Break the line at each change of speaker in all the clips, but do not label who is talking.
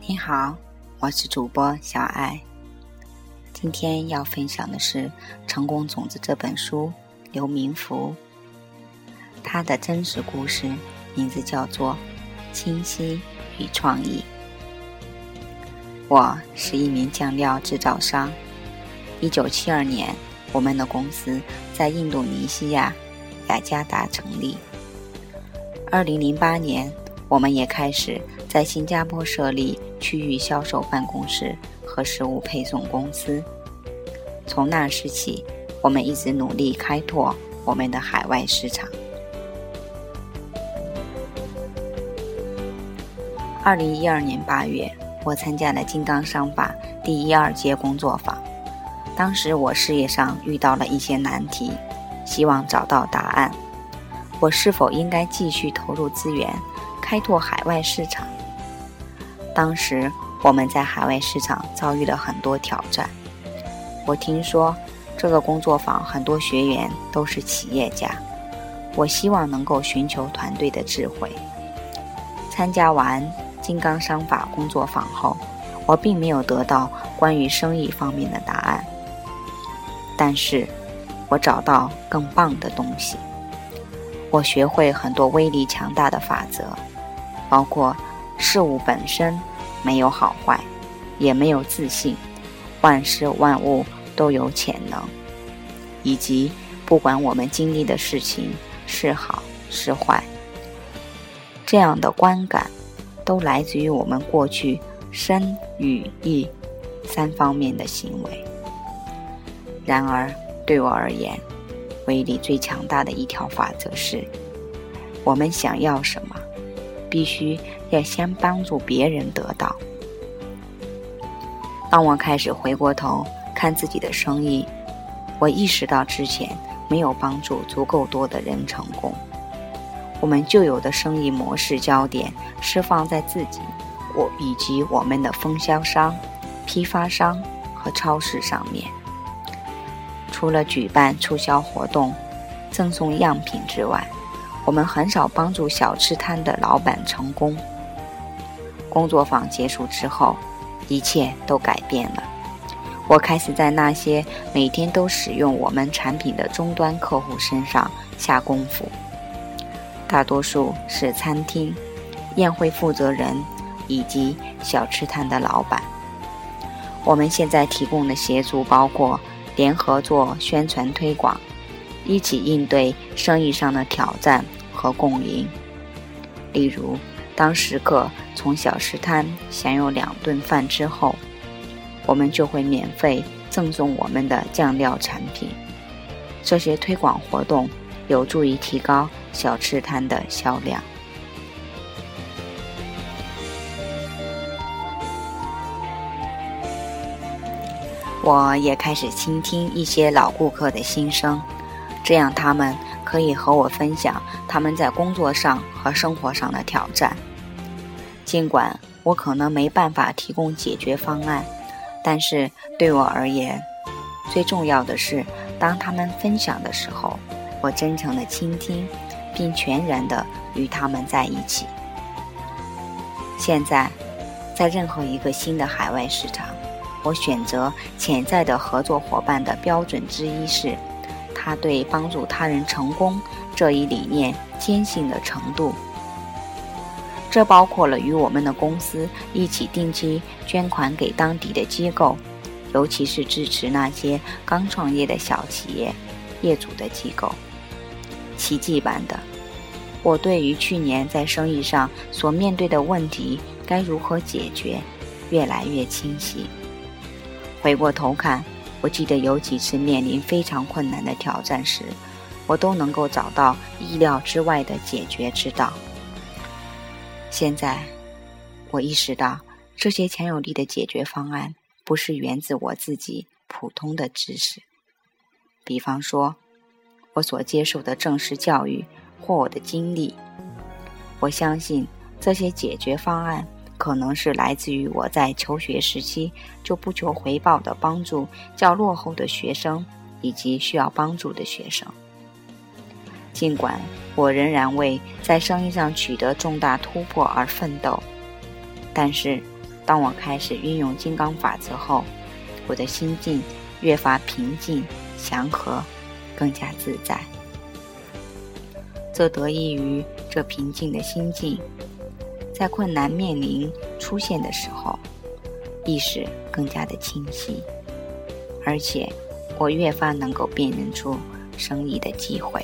你好，我是主播小爱。今天要分享的是《成功种子》这本书，刘明福。他的真实故事名字叫做《清晰与创意》。我是一名酱料制造商。一九七二年，我们的公司在印度尼西亚雅加达成立。二零零八年，我们也开始在新加坡设立区域销售办公室和食物配送公司。从那时起，我们一直努力开拓我们的海外市场。二零一二年八月，我参加了金刚商法第一二届工作坊。当时我事业上遇到了一些难题，希望找到答案。我是否应该继续投入资源，开拓海外市场？当时我们在海外市场遭遇了很多挑战。我听说这个工作坊很多学员都是企业家，我希望能够寻求团队的智慧。参加完金刚商法工作坊后，我并没有得到关于生意方面的答案，但是我找到更棒的东西。我学会很多威力强大的法则，包括事物本身没有好坏，也没有自信，万事万物都有潜能，以及不管我们经历的事情是好是坏，这样的观感都来自于我们过去身语意三方面的行为。然而，对我而言，威力最强大的一条法则是：我们想要什么，必须要先帮助别人得到。当我开始回过头看自己的生意，我意识到之前没有帮助足够多的人成功。我们旧有的生意模式焦点是放在自己、我以及我们的分销商、批发商和超市上面。除了举办促销活动、赠送样品之外，我们很少帮助小吃摊的老板成功。工作坊结束之后，一切都改变了。我开始在那些每天都使用我们产品的终端客户身上下功夫，大多数是餐厅、宴会负责人以及小吃摊的老板。我们现在提供的协助包括。联合做宣传推广，一起应对生意上的挑战和共赢。例如，当食客从小吃摊享用两顿饭之后，我们就会免费赠送我们的酱料产品。这些推广活动有助于提高小吃摊的销量。我也开始倾听一些老顾客的心声，这样他们可以和我分享他们在工作上和生活上的挑战。尽管我可能没办法提供解决方案，但是对我而言，最重要的是当他们分享的时候，我真诚的倾听，并全然的与他们在一起。现在，在任何一个新的海外市场。我选择潜在的合作伙伴的标准之一是，他对帮助他人成功这一理念坚信的程度。这包括了与我们的公司一起定期捐款给当地的机构，尤其是支持那些刚创业的小企业业主的机构。奇迹般的，我对于去年在生意上所面对的问题该如何解决，越来越清晰。回过头看，我记得有几次面临非常困难的挑战时，我都能够找到意料之外的解决之道。现在，我意识到这些强有力的解决方案不是源自我自己普通的知识，比方说，我所接受的正式教育或我的经历。我相信这些解决方案。可能是来自于我在求学时期就不求回报的帮助较落后的学生以及需要帮助的学生。尽管我仍然为在生意上取得重大突破而奋斗，但是当我开始运用金刚法则后，我的心境越发平静、祥和，更加自在。这得益于这平静的心境，在困难面临出现的时候，意识更加的清晰，而且我越发能够辨认出生意的机会。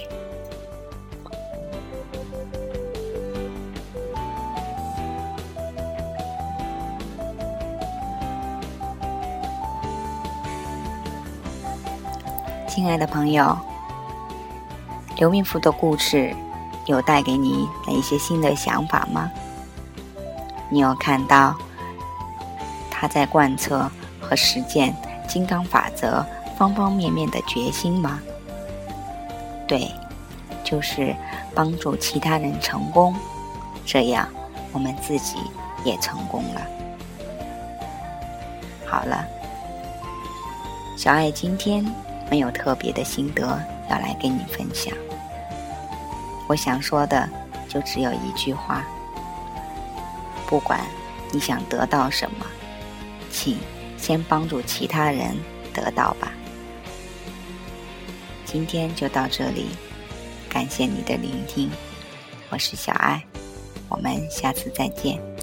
亲爱的朋友，刘明福的故事有带给你哪一些新的想法吗？你有看到他在贯彻和实践金刚法则方方面面的决心吗？对，就是帮助其他人成功，这样我们自己也成功了。好了，小爱今天。没有特别的心得要来跟你分享，我想说的就只有一句话：不管你想得到什么，请先帮助其他人得到吧。今天就到这里，感谢你的聆听，我是小爱，我们下次再见。